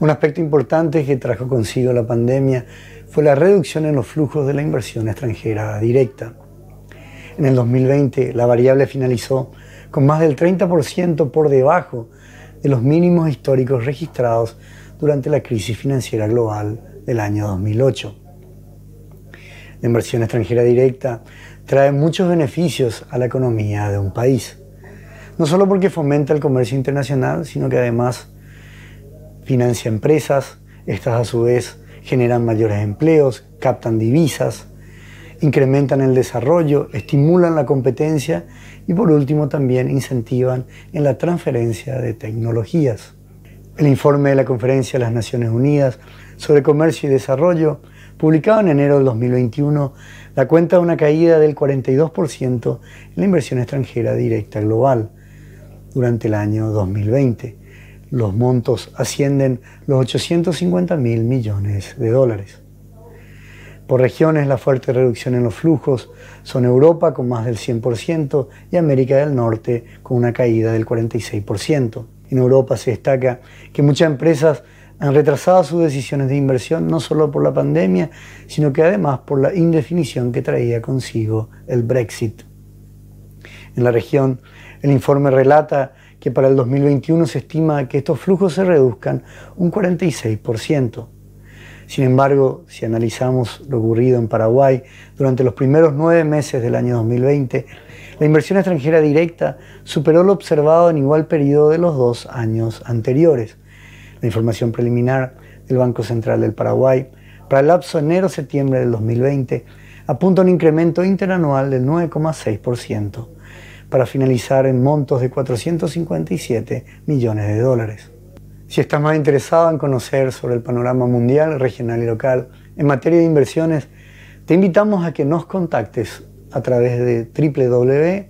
Un aspecto importante que trajo consigo la pandemia fue la reducción en los flujos de la inversión extranjera directa. En el 2020 la variable finalizó con más del 30% por debajo de los mínimos históricos registrados durante la crisis financiera global del año 2008. La inversión extranjera directa trae muchos beneficios a la economía de un país, no solo porque fomenta el comercio internacional, sino que además financia empresas, estas a su vez generan mayores empleos, captan divisas, incrementan el desarrollo, estimulan la competencia y por último también incentivan en la transferencia de tecnologías. El informe de la Conferencia de las Naciones Unidas sobre Comercio y Desarrollo, publicado en enero del 2021, da cuenta de una caída del 42% en la inversión extranjera directa global durante el año 2020 los montos ascienden los 850 mil millones de dólares. Por regiones, la fuerte reducción en los flujos son Europa con más del 100% y América del Norte con una caída del 46%. En Europa se destaca que muchas empresas han retrasado sus decisiones de inversión no solo por la pandemia, sino que además por la indefinición que traía consigo el Brexit. En la región, el informe relata que para el 2021 se estima que estos flujos se reduzcan un 46%. Sin embargo, si analizamos lo ocurrido en Paraguay durante los primeros nueve meses del año 2020, la inversión extranjera directa superó lo observado en igual periodo de los dos años anteriores. La información preliminar del Banco Central del Paraguay para el lapso enero-septiembre del 2020 apunta a un incremento interanual del 9,6% para finalizar en montos de 457 millones de dólares. Si estás más interesado en conocer sobre el panorama mundial, regional y local en materia de inversiones, te invitamos a que nos contactes a través de www.mf.com.py.